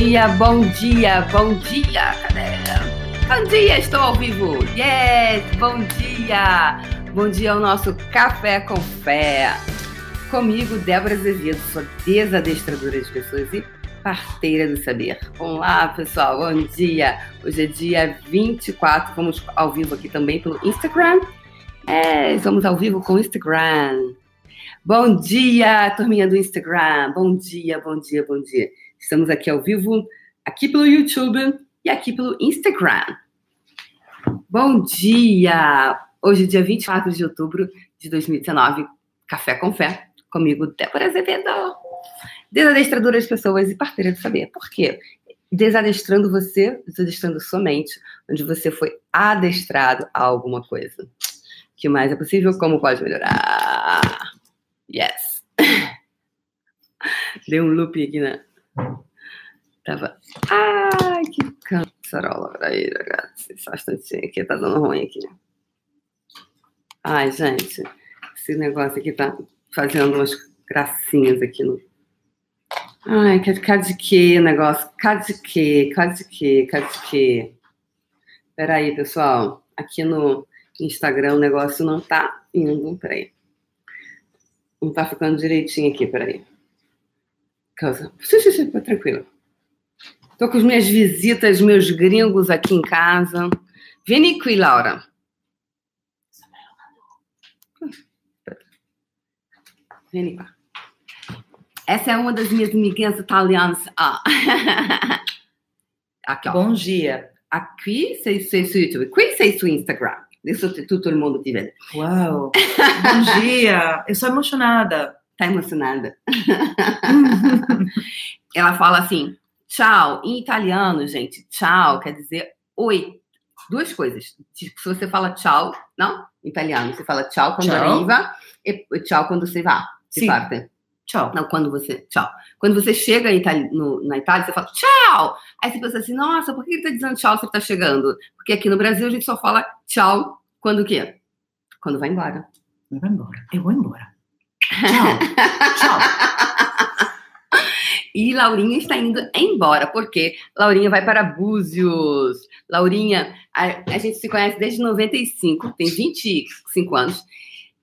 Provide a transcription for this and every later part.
dia, bom dia, bom dia. Cadê? Bom dia, estou ao vivo. Yes, bom dia. Bom dia ao nosso Café com Fé. Comigo, Débora Azevedo, sou desadestradora de pessoas e parteira do saber. Olá, pessoal, bom dia. Hoje é dia 24, vamos ao vivo aqui também pelo Instagram. É, estamos ao vivo com o Instagram. Bom dia, turminha do Instagram. Bom dia, bom dia, bom dia. Estamos aqui ao vivo, aqui pelo YouTube e aqui pelo Instagram. Bom dia! Hoje, dia 24 de outubro de 2019, Café com Fé, comigo, Débora Azevedo. Desadestradora de pessoas e parteira de saber. Por quê? Desadestrando você, desadestrando sua mente, onde você foi adestrado a alguma coisa que mais é possível, como pode melhorar. Yes. Deu um loop aqui na. Tava. Ai, que cancerola. Peraí, ragazzi. Só instantinho aqui, tá dando ruim aqui. Ai, gente. Esse negócio aqui tá fazendo umas gracinhas aqui no. Ai, que negócio? Cadê de que? Cadê de que? Cadê de que? Peraí, pessoal. Aqui no Instagram o negócio não tá indo. Peraí. Não tá ficando direitinho aqui, peraí. Causa. Sim, sim, sim, tá tranquilo. Tô com as minhas visitas, meus gringos aqui em casa. Vem aqui, Laura. Vem cá. Essa é uma das minhas amiguinhas italianas. Ah. Aqui, ó. Bom dia. Aqui sei, sei, sei, aqui sei seu Instagram. Isso todo mundo te vê. Uau! Bom dia! Eu sou emocionada. Tá emocionada? Ela fala assim, tchau. Em italiano, gente, tchau quer dizer oi. Duas coisas. Tipo, se você fala tchau, não? Em italiano, você fala tchau quando Tchau. arriva e tchau quando você vai. Se parte. Tchau. Não, quando você. Tchau. Quando você chega em Itali- no- na Itália, você fala tchau. Aí você pensa assim, nossa, por que ele tá dizendo tchau se ele tá chegando? Porque aqui no Brasil a gente só fala tchau quando o quê? Quando vai embora. Eu vou embora. Eu vou embora. Tchau. Tchau. E Laurinha está indo embora, porque Laurinha vai para Búzios. Laurinha, a, a gente se conhece desde 95, tem 25 anos.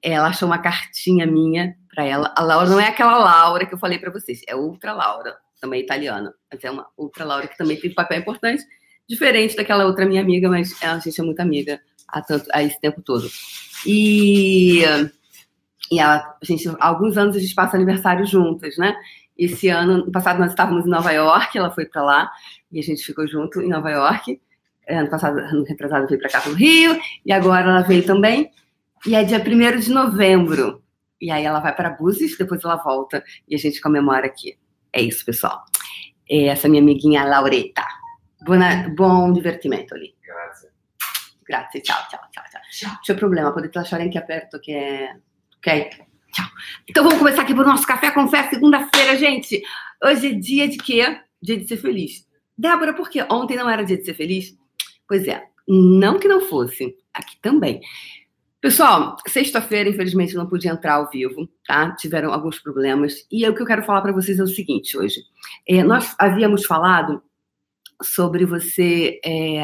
Ela achou uma cartinha minha para ela. A Laura não é aquela Laura que eu falei para vocês, é outra Laura, também italiana. Mas é uma outra Laura que também tem um papel importante, diferente daquela outra minha amiga, mas a gente é muito amiga há, tanto, há esse tempo todo. E, e ela, a gente, há alguns anos a gente passa aniversário juntas, né? Esse ano, no passado, nós estávamos em Nova York, ela foi para lá e a gente ficou junto em Nova York. Ano passado, ano retrasado, veio para cá, para o Rio, e agora ela veio também. E é dia 1 de novembro. E aí ela vai para Búzios, depois ela volta e a gente comemora aqui. É isso, pessoal. É essa minha amiguinha Laureta. Buona, buon divertimento lì. Grazie. Grazie, ciao, ciao, ciao, ciao. C'è problema, potete lasciare anche aperto che é... Ok? Tchau. Então vamos começar aqui pro nosso Café com Fé, segunda-feira, gente. Hoje é dia de quê? Dia de ser feliz. Débora, por quê? Ontem não era dia de ser feliz? Pois é, não que não fosse. Aqui também. Pessoal, sexta-feira, infelizmente, não pude entrar ao vivo, tá? Tiveram alguns problemas. E o que eu quero falar para vocês é o seguinte hoje. É, nós havíamos falado sobre você. É...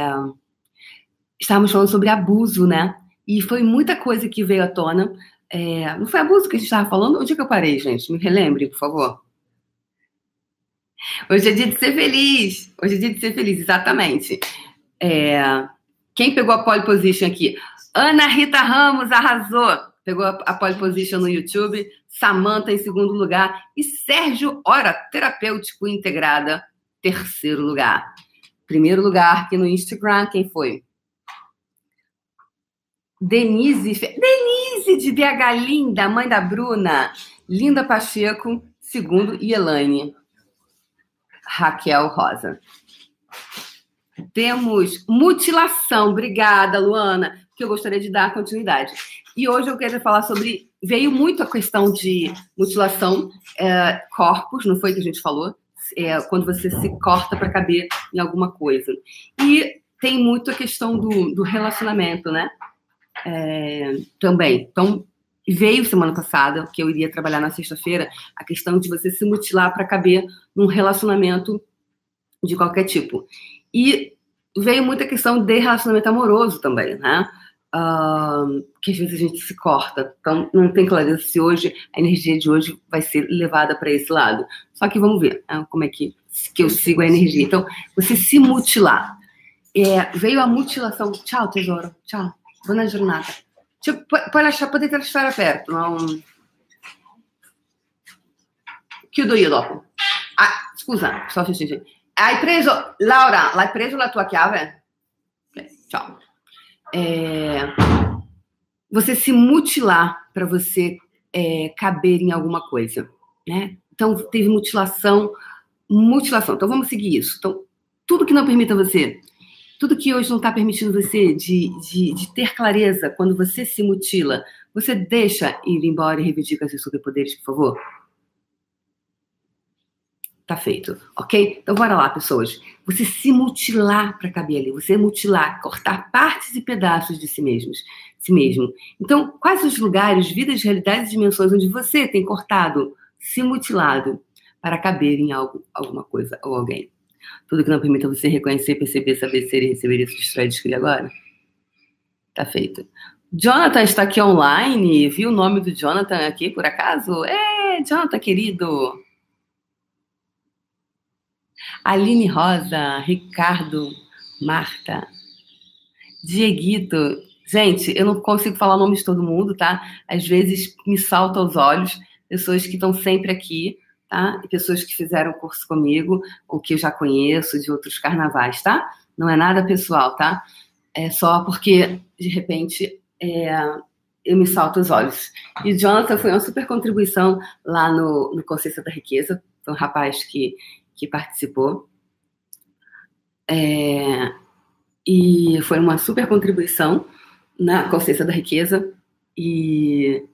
Estávamos falando sobre abuso, né? E foi muita coisa que veio à tona. É, Não foi abuso que a gente estava falando? Onde é que eu parei, gente? Me relembre, por favor. Hoje é dia de ser feliz. Hoje é dia de ser feliz, exatamente. É, Quem pegou a pole position aqui? Ana Rita Ramos arrasou. Pegou a pole position no YouTube. Samanta em segundo lugar. E Sérgio Hora, terapêutico integrada, terceiro lugar. Primeiro lugar aqui no Instagram, quem foi? Denise, Denise de BH Linda, mãe da Bruna. Linda Pacheco, segundo, e Elaine. Raquel Rosa. Temos mutilação. Obrigada, Luana, que eu gostaria de dar continuidade. E hoje eu quero falar sobre. Veio muito a questão de mutilação, é, corpos, não foi que a gente falou? É, quando você se corta para caber em alguma coisa. E tem muito a questão do, do relacionamento, né? É, também. Então, veio semana passada, que eu iria trabalhar na sexta-feira, a questão de você se mutilar para caber num relacionamento de qualquer tipo. E veio muita questão de relacionamento amoroso também, né? Uh, que às vezes a gente se corta. Então, não tem clareza se hoje a energia de hoje vai ser levada para esse lado. Só que vamos ver né, como é que, que eu sigo a energia. Então, você se mutilar. É, veio a mutilação. Tchau, tesouro. Tchau. Buona giornata. Cioè, puoi, puoi lasciare, potete lasciare aperto. Non... Chiudo io dopo. Ah, scusa, sto facendo. Hai preso, Laura, l'hai preso la tua chiave? Okay, tchau. É, você se mutilar para você é, caber em alguma coisa, né? Então teve mutilação, mutilação. Então vamos seguir isso. Então tudo que não permita você, tudo que hoje não está permitindo você de, de, de, ter clareza quando você se mutila, você deixa ir embora e reivindica seus superpoderes, por favor. Tá feito, ok? Então bora lá, pessoas. Você se mutilar para caber ali, você mutilar, cortar partes e pedaços de si mesmos, si mesmo. Então, quais os lugares, vidas, realidades e dimensões onde você tem cortado, se mutilado para caber em algo, alguma coisa ou alguém? Tudo que não permita você reconhecer, perceber, saber ser e receber isso destrói descobrir agora? Tá feito. Jonathan está aqui online. Viu o nome do Jonathan aqui, por acaso? É, Jonathan, querido. Aline Rosa, Ricardo, Marta, Dieguito. Gente, eu não consigo falar o nome de todo mundo, tá? Às vezes me salta aos olhos pessoas que estão sempre aqui, tá? E pessoas que fizeram curso comigo, ou que eu já conheço de outros carnavais, tá? Não é nada pessoal, tá? É só porque, de repente, é, eu me salto os olhos. E Jonathan foi uma super contribuição lá no, no Consciência da Riqueza. Foi um rapaz que que participou. É, e foi uma super contribuição na consciência da riqueza e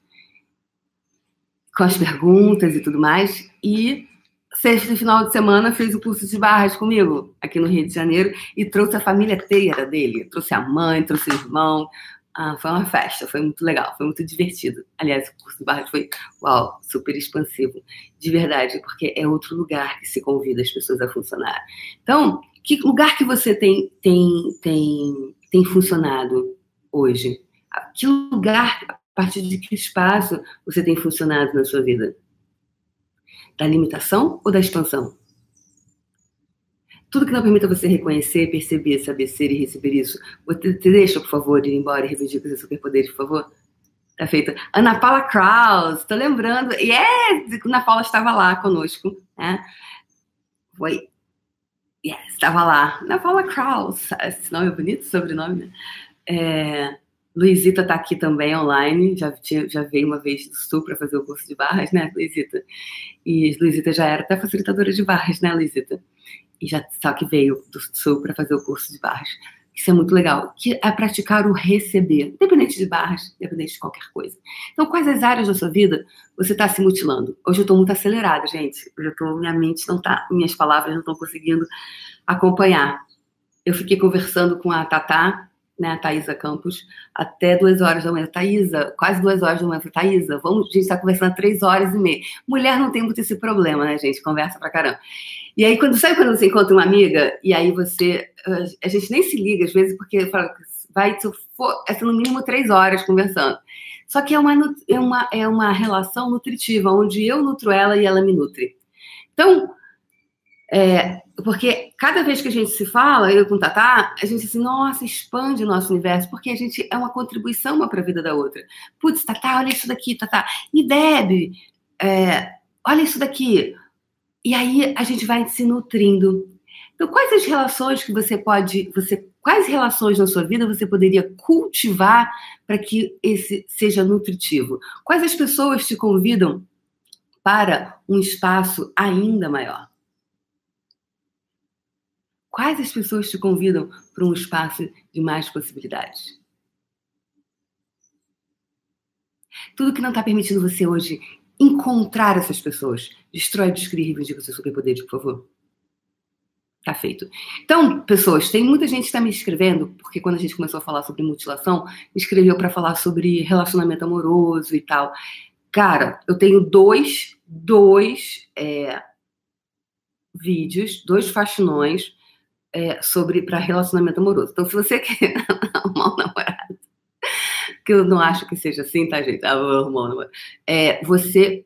com as perguntas e tudo mais. E sexta final de semana fez o curso de barras comigo aqui no Rio de Janeiro e trouxe a família inteira dele, trouxe a mãe, trouxe o irmão, ah, foi uma festa, foi muito legal, foi muito divertido. Aliás, o curso de Barras foi, uau, super expansivo, de verdade, porque é outro lugar que se convida as pessoas a funcionar. Então, que lugar que você tem, tem, tem, tem funcionado hoje? Que lugar, a partir de que espaço você tem funcionado na sua vida? Da limitação ou da expansão? Tudo que não permita você reconhecer, perceber, saber ser e receber isso, você te deixa, por favor, ir embora e reivindica seus superpoderes, por favor? Tá feito. Ana Paula Kraus, tô lembrando. E é, Ana Paula estava lá conosco, né? Foi. Yes, estava lá. Ana Paula Kraus. Esse nome é bonito, sobrenome, né? É, Luizita tá aqui também online, já, tinha, já veio uma vez do Sul para fazer o curso de barras, né, Luizita? E Luizita já era até facilitadora de barras, né, Luizita? e já só que veio do sul para fazer o curso de barras. Isso é muito legal, que é praticar o receber, independente de barras, independente de qualquer coisa. Então, quais as áreas da sua vida você está se mutilando? Hoje eu estou muito acelerada, gente. Hoje eu tô, minha mente não tá, minhas palavras não estão conseguindo acompanhar. Eu fiquei conversando com a Tatá né, Thaisa Campos, até duas horas da manhã. Thaisa, quase duas horas da manhã. Falei, Thaisa, vamos, a gente está conversando três horas e meia. Mulher não tem muito esse problema, né, gente? Conversa pra caramba. E aí, quando sabe quando você encontra uma amiga, e aí você. A gente nem se liga, às vezes, porque fala, vai, se for, é no mínimo três horas conversando. Só que é uma, é, uma, é uma relação nutritiva, onde eu nutro ela e ela me nutre. Então, é, porque cada vez que a gente se fala, eu com o Tatá, a gente assim, nossa, expande o nosso universo, porque a gente é uma contribuição uma para a vida da outra. Putz, Tatá, olha isso daqui, Tatá. E Deb, é, olha isso daqui. E aí a gente vai se nutrindo. Então, quais as relações que você pode, você, quais relações na sua vida você poderia cultivar para que esse seja nutritivo? Quais as pessoas te convidam para um espaço ainda maior? Quais as pessoas te convidam para um espaço de mais possibilidades? Tudo que não está permitindo você hoje encontrar essas pessoas, destrói, descreve e reivindica seus superpoderes, por favor. Tá feito. Então, pessoas, tem muita gente que está me escrevendo, porque quando a gente começou a falar sobre mutilação, me escreveu para falar sobre relacionamento amoroso e tal. Cara, eu tenho dois, dois é, vídeos, dois faxinões é, sobre para relacionamento amoroso. Então, se você quer arrumar um namorado, que eu não acho que seja assim, tá, gente? Ah, vou arrumar um namorado. É, você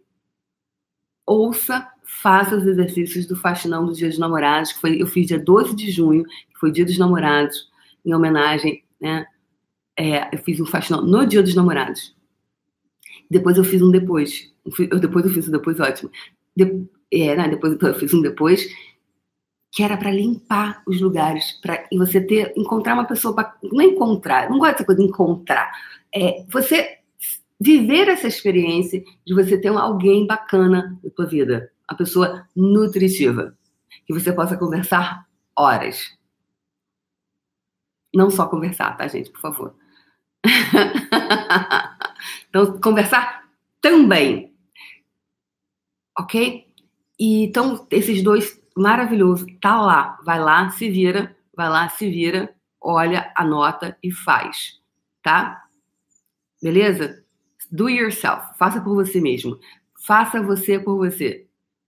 ouça, faça os exercícios do faxinão do Dia dos Namorados, que foi, eu fiz dia 12 de junho, que foi Dia dos Namorados, em homenagem, né? É, eu fiz um faxinão no Dia dos Namorados. Depois eu fiz um depois. Eu, depois eu fiz um depois ótimo. De, é, né, depois eu fiz um depois que era para limpar os lugares, para você ter encontrar uma pessoa para não encontrar, não gosto dessa coisa de encontrar, é você viver essa experiência de você ter alguém bacana na sua vida, uma pessoa nutritiva, que você possa conversar horas. Não só conversar, tá, gente, por favor. então, conversar também. Ok? E, então, esses dois, maravilhoso, tá lá. Vai lá, se vira, vai lá, se vira, olha, anota e faz. Tá? Beleza? Do yourself. Faça por você mesmo. Faça você por você.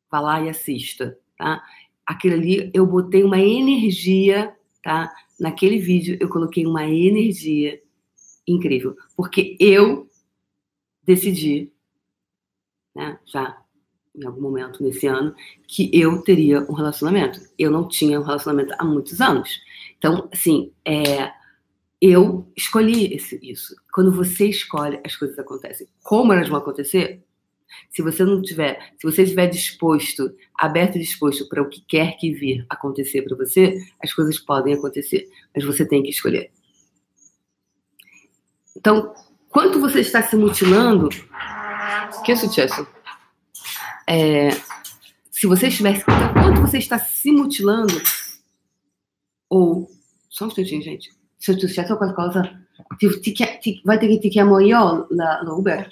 Vá lá e assista, tá? Aquilo ali, eu botei uma energia, tá? Naquele vídeo, eu coloquei uma energia incrível. Porque eu decidi, né, já em algum momento nesse ano, que eu teria um relacionamento. Eu não tinha um relacionamento há muitos anos. Então, assim, é, eu escolhi esse, isso. Quando você escolhe, as coisas acontecem. Como elas vão acontecer? Se você não tiver, se você estiver disposto, aberto e disposto para o que quer que vir acontecer para você, as coisas podem acontecer, mas você tem que escolher. Então, quanto você está se mutilando, que é sucesso? É, se você estivesse, então, quanto você está se mutilando, ou só um instantinho, gente. Se è successo qualcosa, ti, ti, ti, vai ter que ti chiamo io la, la Uber?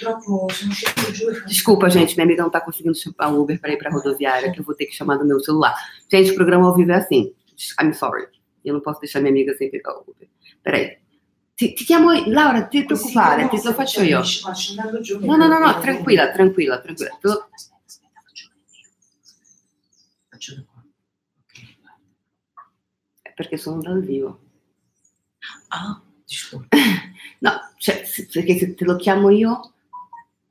Desculpa, gente, minha amiga não tá conseguindo chamar o Uber para ir pra rodoviária, que eu vou ter que chamar do meu celular. Gente, o programa ao vivo é assim. I'm sorry. Eu não posso deixar minha amiga sem pegar o Uber. Peraí. Ti, ti chiamo Laura, ti preoccupare, ti lo faccio io. Ma sto andando giù. No, no, no, no, tranquilla, tranquilla, tranquilla. Faccio da qua. Ok. Perché sono dal vivo. Ah, disculpa. No, cioè, se- perché se te lo chiamo io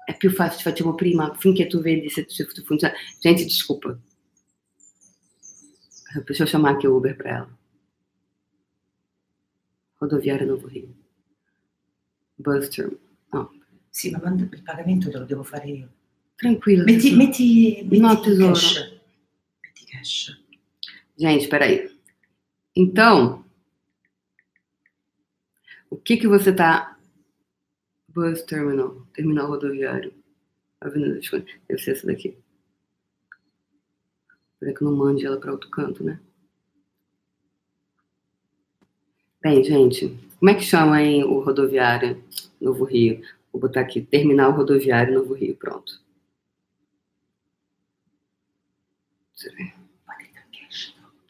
è più facile, facciamo prima, finché tu vedi se, se funziona. Gente, desculpa. Deixa eu chamar aqui o Uber pra ela. Rodoviária Novo Rio. Bus term. No, Sì, ma il pagamento te lo devo fare io. tranquilo. Metti, metti, metti No, tesoro. cash. Cash. Gente, peraí. Então, o que que você tá... Bus terminal, terminal rodoviário. Avenida das Fontes. Deve ser essa daqui. Espera que não mande ela para outro canto, né? Bem, gente, como é que chama hein, o rodoviário Novo Rio? Vou botar aqui, terminal rodoviário Novo Rio, pronto. Deixa eu ver.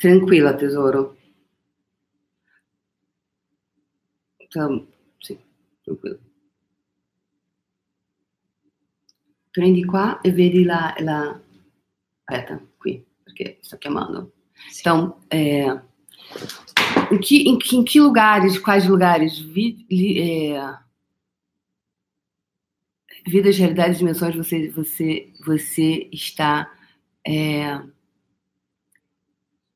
Tranquila, tesouro. Então, sì, tranquillo. Prendi qua e vedi la, la... Aspetta, qui, perché sto chiamando. Então, é, em, que, em, em que lugares, quais lugares? Vi, li- é, vidas, realidades, dimensões você, você, você está é,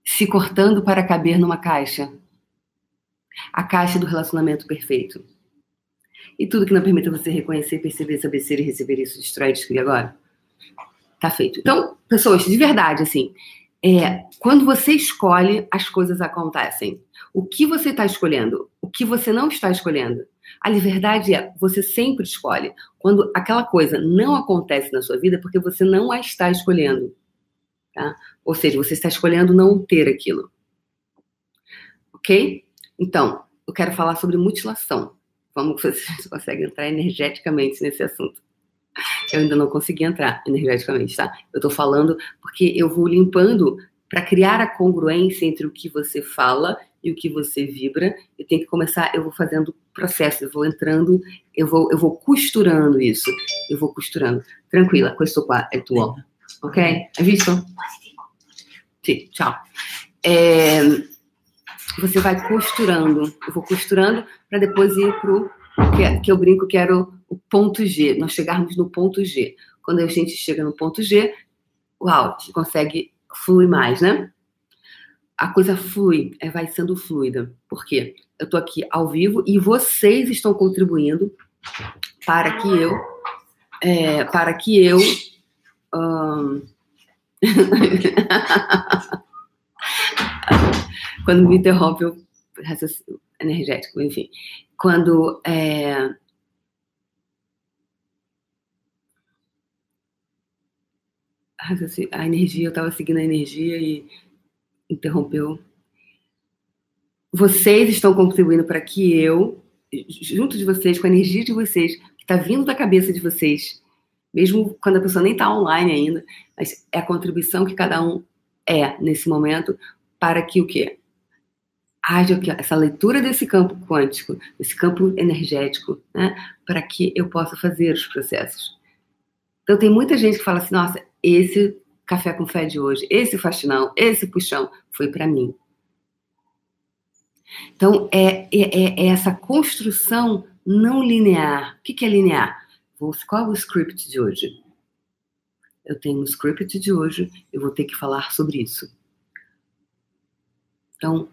se cortando para caber numa caixa? A caixa do relacionamento perfeito. E tudo que não permita você reconhecer, perceber, saber ser e receber isso, destrói, destruir agora. Tá feito. Então, pessoas, de verdade, assim, é, quando você escolhe, as coisas acontecem. O que você está escolhendo? O que você não está escolhendo? A verdade é, você sempre escolhe. Quando aquela coisa não acontece na sua vida, é porque você não a está escolhendo. Tá? Ou seja, você está escolhendo não ter aquilo. Ok? Então, eu quero falar sobre mutilação. Vamos se você consegue entrar energeticamente nesse assunto. Eu ainda não consegui entrar energeticamente, tá? Eu tô falando porque eu vou limpando para criar a congruência entre o que você fala e o que você vibra. Eu tenho que começar, eu vou fazendo processo, eu vou entrando, eu vou, eu vou costurando isso. Eu vou costurando. Tranquila, questo qua è tuo. Ok? Hai visto? Sim, tchau. É, você vai costurando. Eu vou costurando para depois ir pro que, que eu brinco que era o, ponto G. Nós chegarmos no ponto G. Quando a gente chega no ponto G, uau, consegue fluir mais, né? A coisa flui, é, vai sendo fluida. Por quê? Eu tô aqui ao vivo e vocês estão contribuindo para que eu é, para que eu quando me interrompe raciocínio energético, enfim. Quando é, a energia, eu estava seguindo a energia e interrompeu. Vocês estão contribuindo para que eu, junto de vocês, com a energia de vocês, que está vindo da cabeça de vocês, mesmo quando a pessoa nem está online ainda, mas é a contribuição que cada um é nesse momento para que o quê? Haja essa leitura desse campo quântico, desse campo energético, né? Para que eu possa fazer os processos. Então tem muita gente que fala assim, nossa, esse café com fé de hoje, esse faxinão, esse puxão foi para mim. Então é, é, é, essa construção não linear. O que, que é linear? Qual é o script de hoje? Eu tenho um script de hoje, eu vou ter que falar sobre isso. Então,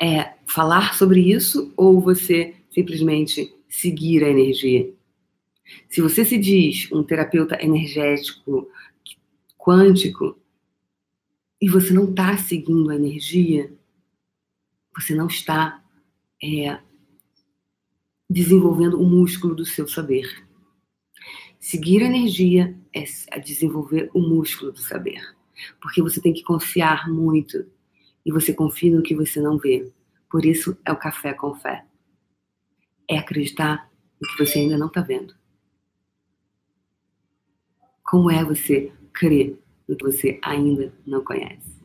é falar sobre isso ou você simplesmente seguir a energia? Se você se diz um terapeuta energético, quântico, e você não está seguindo a energia, você não está é, desenvolvendo o músculo do seu saber. Seguir a energia é desenvolver o músculo do saber. Porque você tem que confiar muito. E você confia no que você não vê. Por isso é o café com fé. É acreditar no que você ainda não está vendo. Como é você crer no que você ainda não conhece?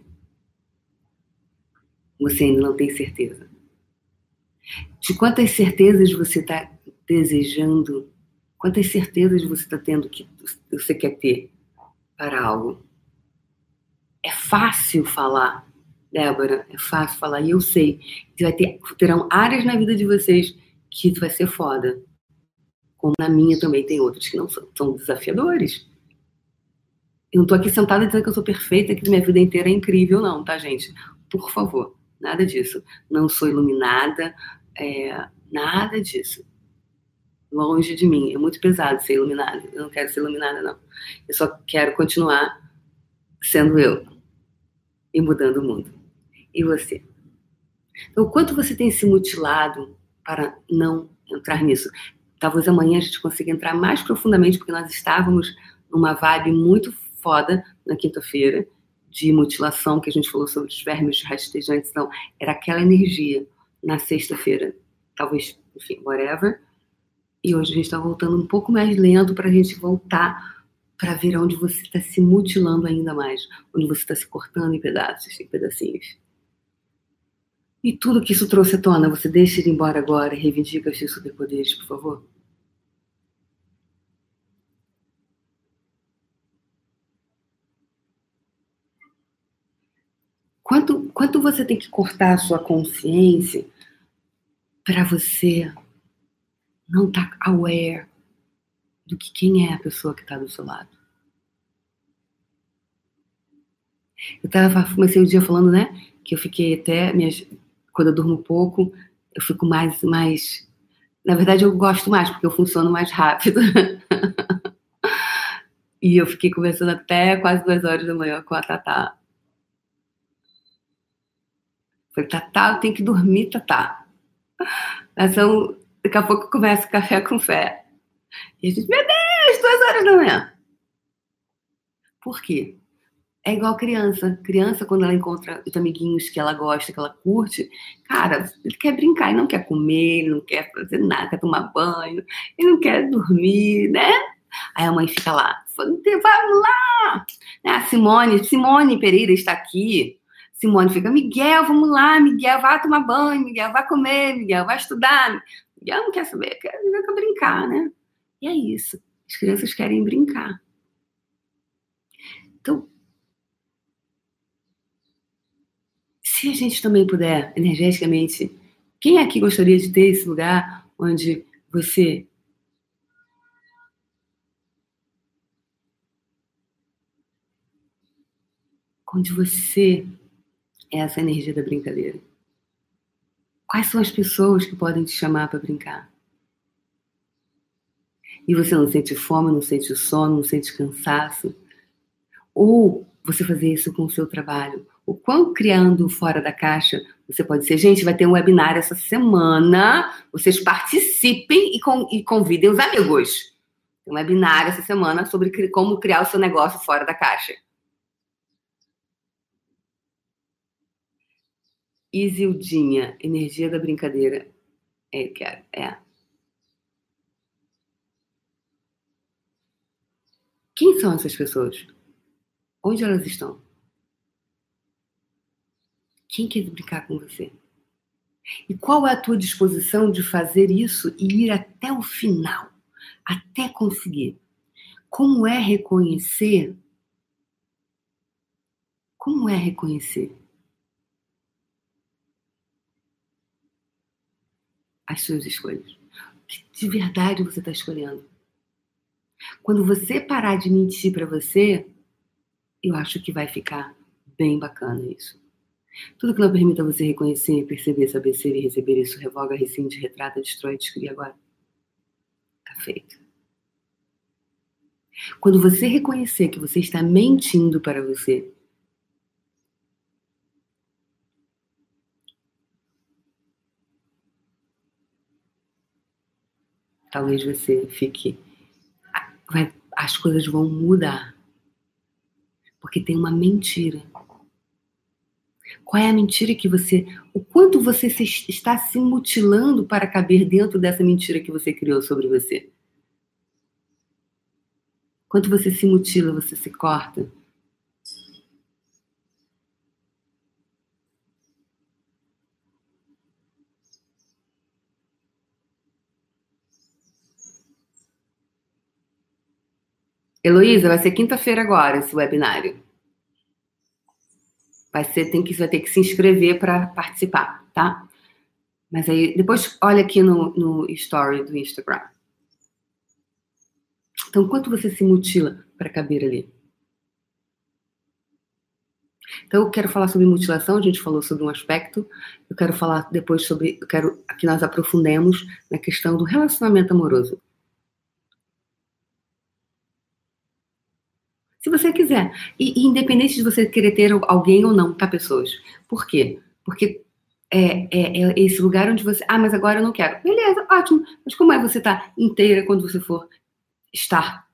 Você ainda não tem certeza. De quantas certezas você está desejando? Quantas certezas você está tendo que você quer ter para algo? É fácil falar, Débora, é fácil falar, e eu sei que vai ter, terão áreas na vida de vocês que vai ser foda. Como na minha também tem outras que não são, são desafiadores. Eu não tô aqui sentada dizendo que eu sou perfeita, que minha vida inteira é incrível, não, tá, gente? Por favor, nada disso. Não sou iluminada, é, nada disso. Longe de mim. É muito pesado ser iluminada. Eu não quero ser iluminada, não. Eu só quero continuar sendo eu e mudando o mundo. E você? Então, o quanto você tem se mutilado para não entrar nisso? Talvez amanhã a gente consiga entrar mais profundamente, porque nós estávamos numa vibe muito foda na quinta-feira de mutilação, que a gente falou sobre os vermes rastejantes. Então, era aquela energia na sexta-feira, talvez, enfim, whatever. E hoje a gente está voltando um pouco mais lento para a gente voltar para ver onde você está se mutilando ainda mais, onde você está se cortando em pedaços, em pedacinhos. E tudo que isso trouxe à tona, você deixa ir embora agora e reivindica os seus superpoderes, por favor? Quanto, quanto você tem que cortar a sua consciência para você não estar tá aware do que quem é a pessoa que está do seu lado. Eu tava, comecei o dia falando, né, que eu fiquei até, minhas, quando eu durmo pouco, eu fico mais, mais, na verdade eu gosto mais, porque eu funciono mais rápido. e eu fiquei conversando até quase duas horas da manhã com a Tatá. Falei, Tatá, eu tenho que dormir, Tatá. Nós são, daqui a pouco começa o café com fé. E a gente, meu Deus, duas horas da manhã. Por quê? É igual criança. Criança, quando ela encontra os amiguinhos que ela gosta, que ela curte, cara, ele quer brincar, ele não quer comer, ele não quer fazer nada, quer tomar banho, ele não quer dormir, né? Aí a mãe fica lá, vamos lá! Né, a Simone, Simone Pereira está aqui Simone fica, Miguel, vamos lá, Miguel, vai tomar banho, Miguel, vai comer, Miguel, vai estudar. Miguel não quer saber, quer, quer brincar, né? E é isso. As crianças querem brincar. Então, se a gente também puder, energeticamente, quem aqui gostaria de ter esse lugar onde você onde você é essa energia da brincadeira? Quais são as pessoas que podem te chamar para brincar? E você não sente fome, não sente sono, não sente cansaço? Ou você fazer isso com o seu trabalho? O quão criando fora da caixa você pode ser? Gente, vai ter um webinar essa semana. Vocês participem e, com, e convidem os amigos. Tem um webinar essa semana sobre como criar o seu negócio fora da caixa. Isildinha, energia da brincadeira. É, quero, é. Quem são essas pessoas? Onde elas estão? Quem quer brincar com você? E qual é a tua disposição de fazer isso e ir até o final, até conseguir? Como é reconhecer? Como é reconhecer as suas escolhas. O que de verdade você está escolhendo. Quando você parar de mentir para você, eu acho que vai ficar bem bacana isso. Tudo que não permita você reconhecer, perceber, saber ser e receber isso, revoga, rescinde, retrata, destrói, descria agora. Tá feito. Quando você reconhecer que você está mentindo para você, talvez você fique. Vai, as coisas vão mudar. Porque tem uma mentira. Qual é a mentira que você. O quanto você se, está se mutilando para caber dentro dessa mentira que você criou sobre você? Quanto você se mutila, você se corta? Heloísa, vai ser quinta-feira agora esse webinário. Vai ser, tem que, vai ter que se inscrever para participar, tá? Mas aí, depois olha aqui no, no story do Instagram. Então, quanto você se mutila para caber ali? Então, eu quero falar sobre mutilação, a gente falou sobre um aspecto. Eu quero falar depois sobre. Eu quero que nós aprofundemos na questão do relacionamento amoroso. Se você quiser. E, e, independente de você querer ter alguém ou não, tá, pessoas? Por quê? Porque é, é, é, esse lugar onde você. Ah, mas agora eu não quero. Beleza, ótimo. Mas como é você tá inteira quando você for estar?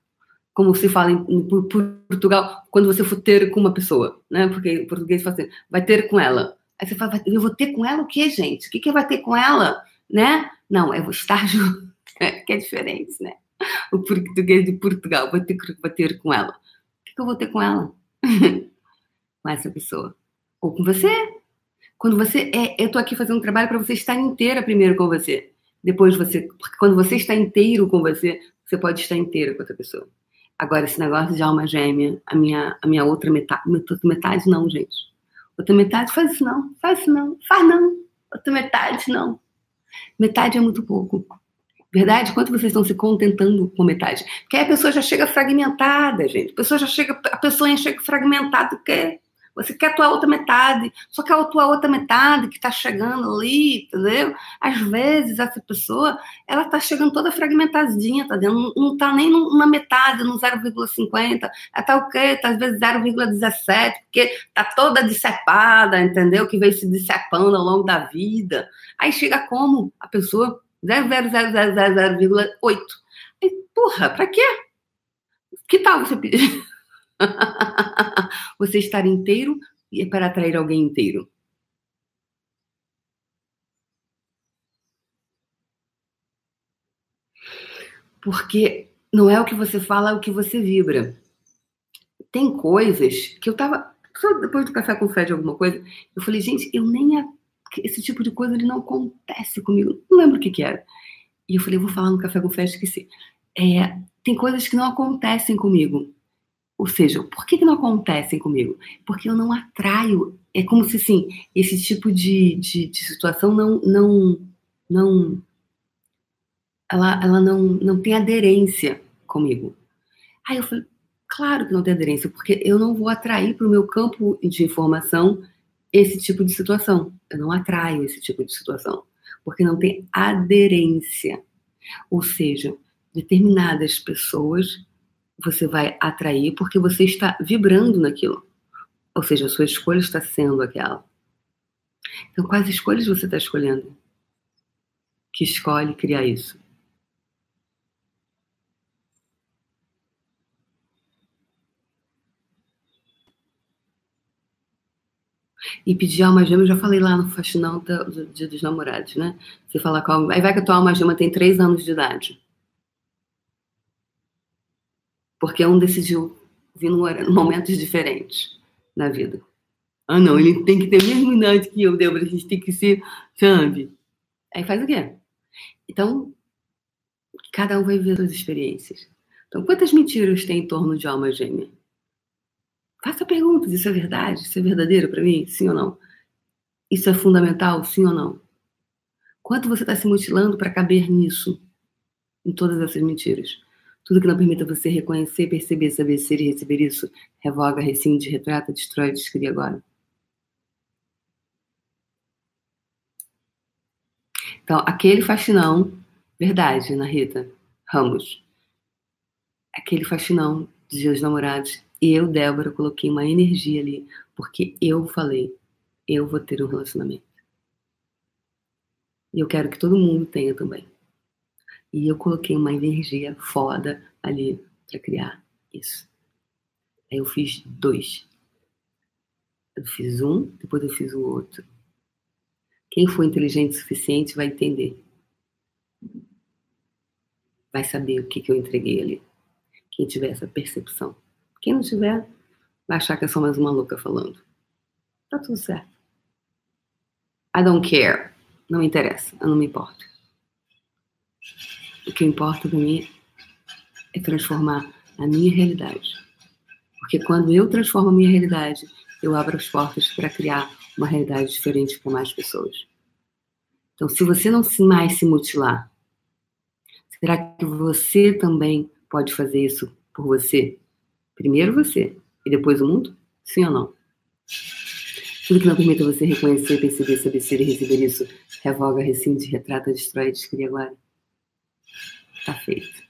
Como se fala em, em, Portugal, quando você for ter com uma pessoa, né? Porque em português fala assim, vai ter com ela. Aí você fala, eu vou ter com ela o quê, gente? O que, que vai ter com ela? Né? Não, eu vou estar junto. que é diferente, né? O português de Portugal vai ter, vai ter com ela que eu vou ter com ela? com essa pessoa. Ou com você. Quando você é, eu tô aqui fazendo um trabalho para você estar inteira primeiro com você. Depois você, porque quando você está inteiro com você, você pode estar inteira com outra pessoa. Agora esse negócio de alma gêmea, a minha a minha outra metade, outra metade não, gente. Outra metade faz isso não, faz isso não, faz não. Outra metade não. Metade é muito pouco. Verdade? Quanto vocês estão se contentando com metade? Porque aí a pessoa já chega fragmentada, gente. A pessoa já chega, a pessoa chega fragmentada, você quer a tua outra metade, só que a tua outra metade que está chegando ali, entendeu? Às vezes essa pessoa, ela está chegando toda fragmentadinha, tá dentro, não está nem na metade, no 0,50, ela está o quê? Tá às vezes 0,17, porque está toda decepada, entendeu? Que veio se decepando ao longo da vida. Aí chega como a pessoa 0,000,8. Porra, pra quê? Que tal você pedir? você estar inteiro e é para atrair alguém inteiro. Porque não é o que você fala, é o que você vibra. Tem coisas que eu tava. Só depois do café com fé de alguma coisa, eu falei, gente, eu nem esse tipo de coisa ele não acontece comigo. Não lembro o que, que era. E eu falei, eu vou falar no Café com Fé, esqueci. É, tem coisas que não acontecem comigo. Ou seja, por que, que não acontecem comigo? Porque eu não atraio é como se assim, esse tipo de, de, de situação não, não, não, ela, ela não, não tem aderência comigo. Aí eu falei, claro que não tem aderência, porque eu não vou atrair para o meu campo de informação esse tipo de situação. Eu não atraio esse tipo de situação, porque não tem aderência. Ou seja, determinadas pessoas você vai atrair porque você está vibrando naquilo. Ou seja, a sua escolha está sendo aquela. Então, quais escolhas você está escolhendo? Que escolhe criar isso? E pedir alma gêmea, eu já falei lá no faxinão do Dia dos Namorados, né? Você fala a... Aí vai que a tua alma gêmea tem três anos de idade. Porque um decidiu vir em momentos diferentes na vida. Ah, não, ele tem que ter a mesma idade que eu, Débora, a gente tem que ser, sabe? Aí faz o quê? Então, cada um vai viver suas experiências. Então, quantas mentiras tem em torno de alma gêmea? Faça perguntas: isso é verdade? Isso é verdadeiro para mim? Sim ou não? Isso é fundamental? Sim ou não? Quanto você está se mutilando para caber nisso? Em todas essas mentiras? Tudo que não permita você reconhecer, perceber, saber ser e receber isso, revoga, rescinde, retrata, destrói, descreve agora. Então, aquele faxinão, verdade, Ana Rita Ramos, aquele faxinão de Dias Namorados, eu, Débora, coloquei uma energia ali, porque eu falei, eu vou ter um relacionamento. E eu quero que todo mundo tenha também. E eu coloquei uma energia foda ali para criar isso. Aí eu fiz dois. Eu fiz um, depois eu fiz o outro. Quem for inteligente o suficiente vai entender. Vai saber o que, que eu entreguei ali. Quem tiver essa percepção. Quem não tiver, vai achar que é só mais uma louca falando. Tá tudo certo. I don't care. Não me interessa. Eu não me importo. O que importa para mim é transformar a minha realidade. Porque quando eu transformo a minha realidade, eu abro as portas para criar uma realidade diferente para mais pessoas. Então, se você não mais se mutilar, será que você também pode fazer isso por você? Primeiro você e depois o mundo? Sim ou não? Tudo que não permita você reconhecer, perceber, saber ser e receber isso, revoga, rescinde, retrata, destrói, descreve agora. Tá feito.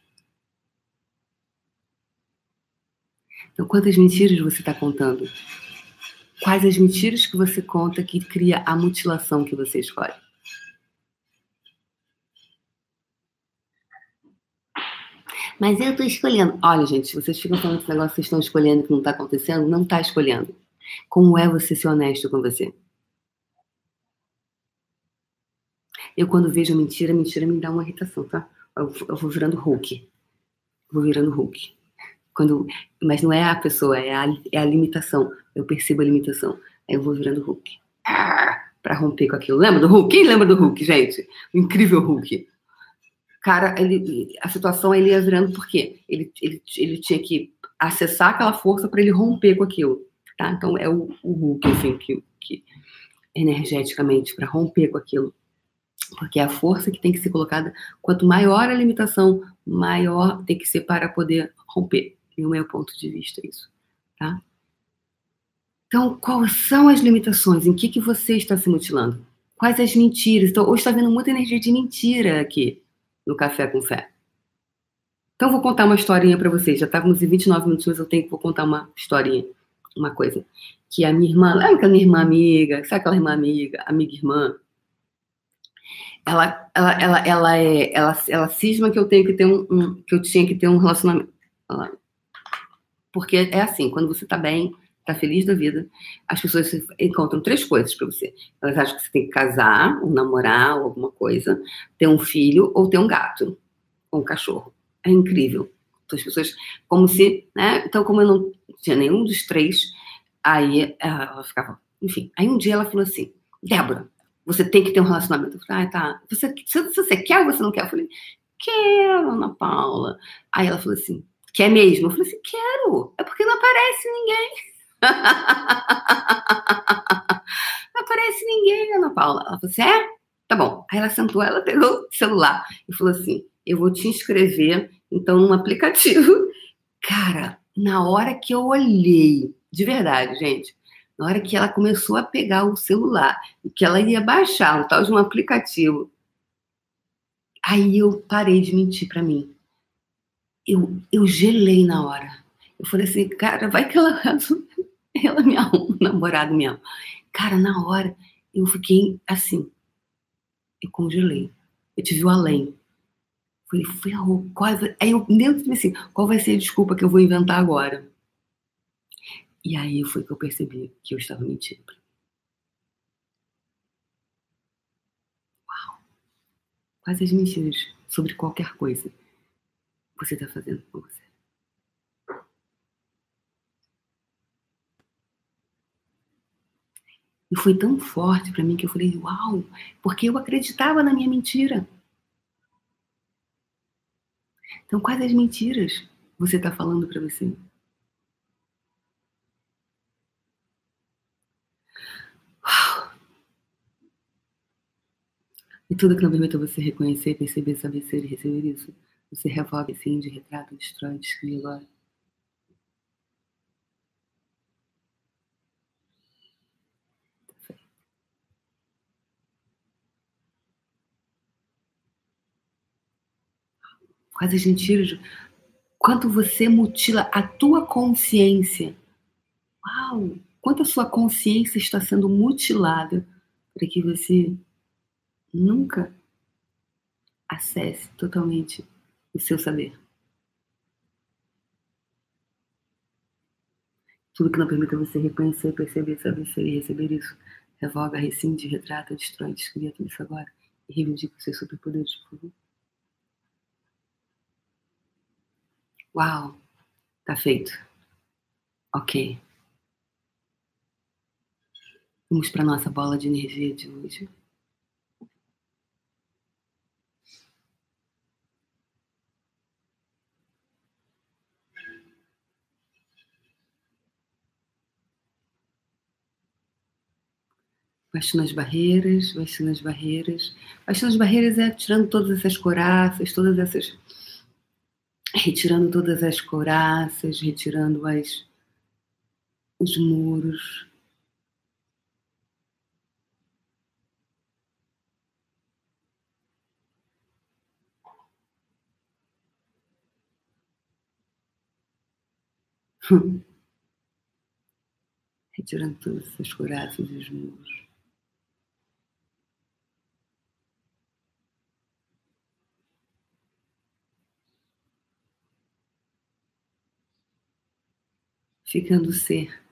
Então, quantas mentiras você está contando? Quais as mentiras que você conta que cria a mutilação que você escolhe? Mas eu estou escolhendo. Olha, gente, vocês ficam falando esse negócio que vocês estão escolhendo que não está acontecendo, não está escolhendo. Como é você ser honesto com você? Eu, quando vejo mentira, mentira me dá uma irritação, tá? Eu, vou virando Hulk. Vou virando Hulk. Quando, mas não é a pessoa, é a, é a limitação. Eu percebo a limitação. Aí eu vou virando Hulk. Ah, para romper com aquilo. Lembra do Hulk? Quem lembra do Hulk, gente? O incrível Hulk cara, ele, a situação ele ia virando porque ele, ele, ele tinha que acessar aquela força para ele romper com aquilo, tá? Então é o, o Hulk, enfim, que, que energeticamente para romper com aquilo, porque é a força que tem que ser colocada. Quanto maior a limitação, maior tem que ser para poder romper. No meu ponto de vista, isso, tá? Então, quais são as limitações? Em que, que você está se mutilando? Quais as mentiras? Então, hoje está vendo muita energia de mentira aqui no Café com Fé. Então, vou contar uma historinha para vocês. Já estávamos em 29 minutos, mas eu tenho que contar uma historinha, uma coisa. Que a minha irmã, lembra aquela minha irmã amiga? Sabe aquela irmã amiga, amiga irmã? Ela, ela, ela, ela, é, ela, ela cisma que eu tenho que ter um, um que eu tinha que ter um relacionamento. Porque é assim, quando você tá bem, tá feliz da vida, as pessoas encontram três coisas para você. Elas acham que você tem que casar, ou namorar, ou alguma coisa, ter um filho ou ter um gato, ou um cachorro. É incrível. Então, as pessoas, como se, né? Então, como eu não tinha nenhum dos três, aí ela ficava, enfim. Aí um dia ela falou assim: Débora, você tem que ter um relacionamento. Eu falei, ah, tá. Você, se você quer ou você não quer? Eu falei, quero, Ana Paula. Aí ela falou assim, quer mesmo? Eu falei assim, quero. É porque não aparece ninguém. Não aparece ninguém, Ana Paula. Ela falou assim: é? Tá bom. Aí ela sentou, ela pegou o celular e falou assim: eu vou te inscrever, então, num aplicativo. Cara, na hora que eu olhei, de verdade, gente, na hora que ela começou a pegar o celular e que ela ia baixar um tal de um aplicativo, aí eu parei de mentir para mim. Eu, eu gelei na hora. Eu falei assim, cara, vai que ela, ela me arruma um namorado mesmo. Cara, na hora eu fiquei assim, eu congelei. Eu tive o além. Falei, ferrou, quase. Aí eu dentro assim, qual vai ser a desculpa que eu vou inventar agora? E aí foi que eu percebi que eu estava mentindo. Uau! Quais as mentiras sobre qualquer coisa você está fazendo com você? E foi tão forte para mim que eu falei, uau, porque eu acreditava na minha mentira. Então, quais as mentiras você está falando para você? E tudo que não permita você reconhecer, perceber, saber ser e receber isso, você revoga esse de retrato, destrói, descreve agora. Quais as mentiras, quanto você mutila a tua consciência. Uau! Quanto a sua consciência está sendo mutilada para que você nunca acesse totalmente o seu saber. Tudo que não permita você reconhecer, perceber, saber ser e receber isso. Revoga, rescinde, retrata, destrói, descria tudo isso agora. E reivindica os seus superpoderes, por favor. Uau, tá feito. Ok. Vamos para nossa bola de energia de hoje. baixando as barreiras, baixando as barreiras. Baixando as barreiras é tirando todas essas coraças, todas essas retirando todas as coraças, retirando as, os muros. retirando todas essas coraças e os muros. Ficando ser.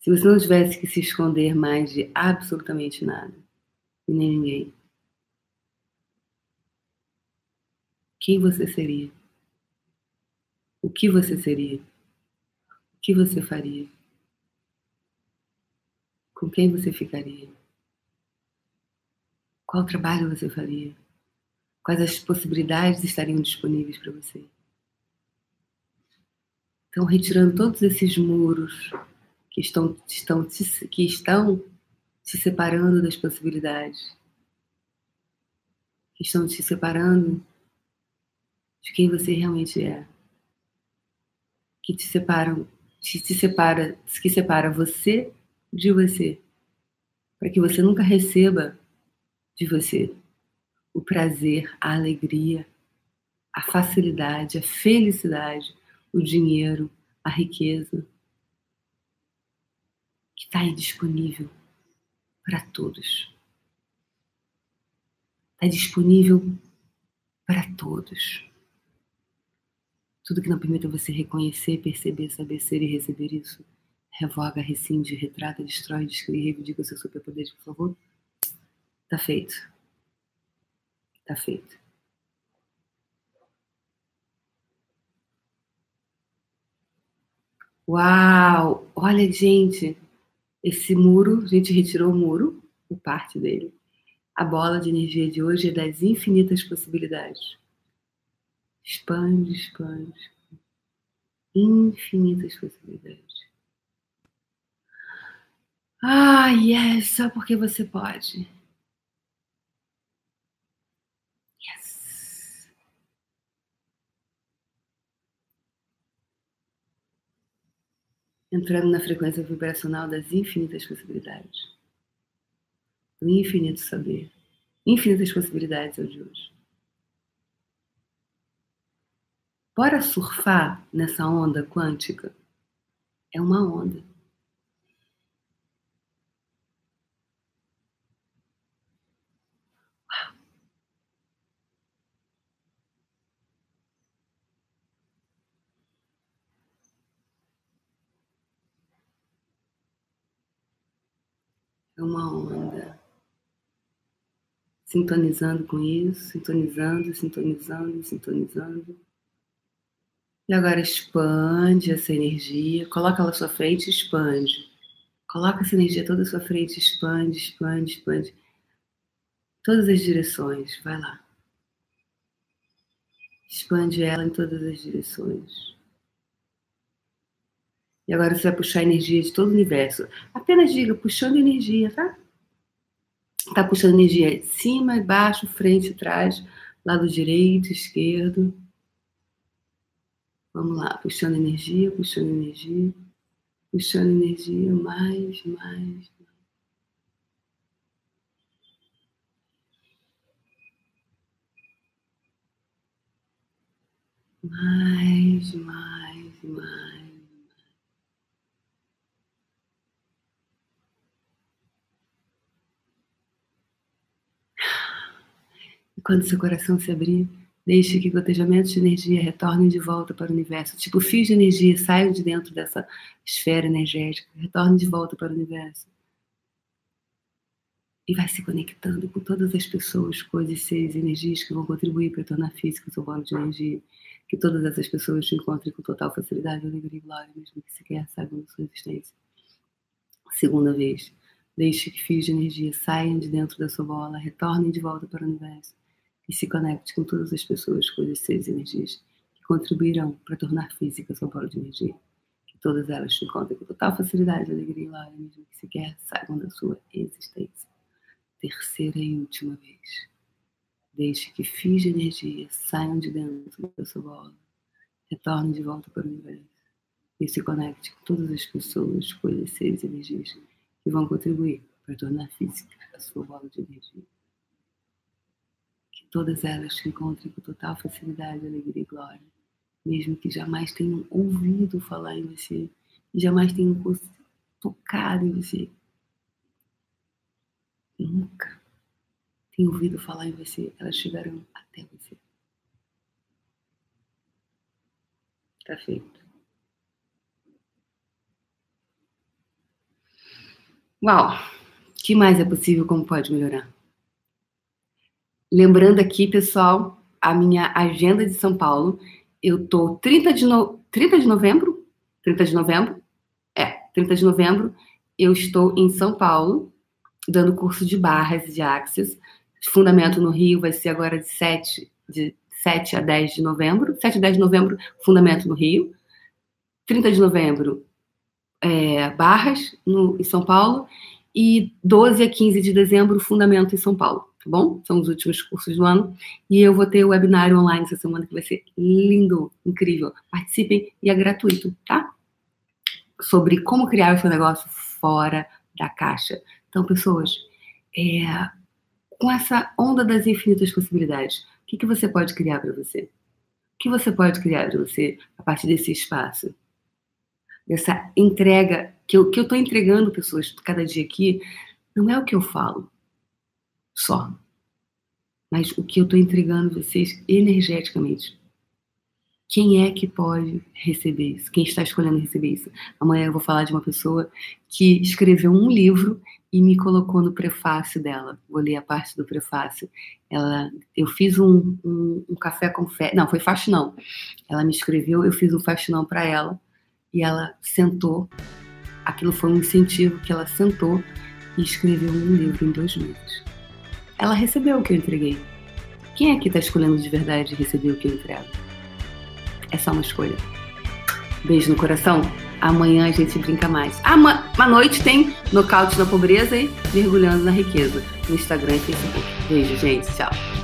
Se você não tivesse que se esconder mais de absolutamente nada, e nem ninguém, quem você seria? O que você seria? O que você faria? Com quem você ficaria? Qual trabalho você faria? Quais as possibilidades estariam disponíveis para você? Então, retirando todos esses muros que estão, estão, que estão se separando das possibilidades, que estão te separando de quem você realmente é, que te separam, que te separa, que separa você de você, para que você nunca receba de você o prazer, a alegria, a facilidade, a felicidade o dinheiro, a riqueza, que está aí disponível para todos. Está disponível para todos. Tudo que não permita você reconhecer, perceber, saber ser e receber isso, revoga, rescinde, retrata, destrói, descreve, reivindica o seu superpoder, por favor. Está feito. Está feito. Uau! Olha, gente, esse muro, a gente retirou o muro, o parte dele. A bola de energia de hoje é das infinitas possibilidades. Expande, expande. Infinitas possibilidades. Ah, yes, só porque você pode. Yes. Entrando na frequência vibracional das infinitas possibilidades. Do infinito saber. Infinitas possibilidades é o de hoje. Bora surfar nessa onda quântica? É uma onda. É uma onda. Sintonizando com isso, sintonizando, sintonizando, sintonizando. E agora expande essa energia, coloca ela à sua frente e expande. Coloca essa energia toda à sua frente, expande, expande, expande. Todas as direções, vai lá. Expande ela em todas as direções. E agora você vai puxar energia de todo o universo. Apenas diga, puxando energia, tá? Tá puxando energia cima, baixo, frente, trás, lado direito, esquerdo. Vamos lá, puxando energia, puxando energia, puxando energia, mais, mais, mais, mais, mais. E quando seu coração se abrir, deixe que gotejamentos de energia retornem de volta para o universo. Tipo, fios de energia saiam de dentro dessa esfera energética, retornem de volta para o universo. E vai se conectando com todas as pessoas, coisas, seres, energias que vão contribuir para tornar físico o seu bolo de energia. Que todas essas pessoas te encontrem com total facilidade, alegria e glória, mesmo que sequer saibam da sua existência. Segunda vez, deixe que fios de energia saiam de dentro da sua bola, retornem de volta para o universo e se conecte com todas as pessoas, coisas, seres e energias que contribuirão para tornar física sua bola de energia. Que todas elas te encontrem com total facilidade, alegria e glória, mesmo que sequer saibam da sua existência. Terceira e última vez. Deixe que fios de energia saiam de dentro da sua bola, retornem de volta para o universo e se conecte com todas as pessoas, coisas, seres e energias que vão contribuir para tornar física a sua bola de energia todas elas te encontrem com total facilidade, alegria e glória, mesmo que jamais tenham ouvido falar em você, jamais tenham tocado em você. Nunca tenham ouvido falar em você, elas chegarão até você. Tá feito. Uau! O que mais é possível? Como pode melhorar? Lembrando aqui, pessoal, a minha agenda de São Paulo. Eu tô 30 de, no... 30 de novembro? 30 de novembro? É, 30 de novembro. Eu estou em São Paulo, dando curso de barras de Axis. Fundamento no Rio vai ser agora de 7, de 7 a 10 de novembro. 7 a 10 de novembro, Fundamento no Rio. 30 de novembro, é, Barras, no, em São Paulo. E 12 a 15 de dezembro, Fundamento em São Paulo tá bom? São os últimos cursos do ano. E eu vou ter o webinário online essa semana que vai ser lindo, incrível. Participem e é gratuito, tá? Sobre como criar o seu negócio fora da caixa. Então, pessoas, é, com essa onda das infinitas possibilidades, o que, que você pode criar para você? O que você pode criar para você a partir desse espaço? Dessa entrega que eu estou entregando pessoas cada dia aqui, não é o que eu falo, só. Mas o que eu estou entregando vocês energeticamente. Quem é que pode receber isso? Quem está escolhendo receber isso? Amanhã eu vou falar de uma pessoa que escreveu um livro e me colocou no prefácio dela. Vou ler a parte do prefácio. Ela, eu fiz um, um, um café com fé. Não, foi faxinão. Ela me escreveu, eu fiz um faxinão para ela e ela sentou. Aquilo foi um incentivo que ela sentou e escreveu um livro em dois meses ela recebeu o que eu entreguei. Quem aqui está escolhendo de verdade receber o que eu entrego? É só uma escolha. Beijo no coração. Amanhã a gente brinca mais. Ama à noite tem Nocaute na Pobreza e Mergulhando na Riqueza no Instagram e Facebook. Beijo, gente. Tchau.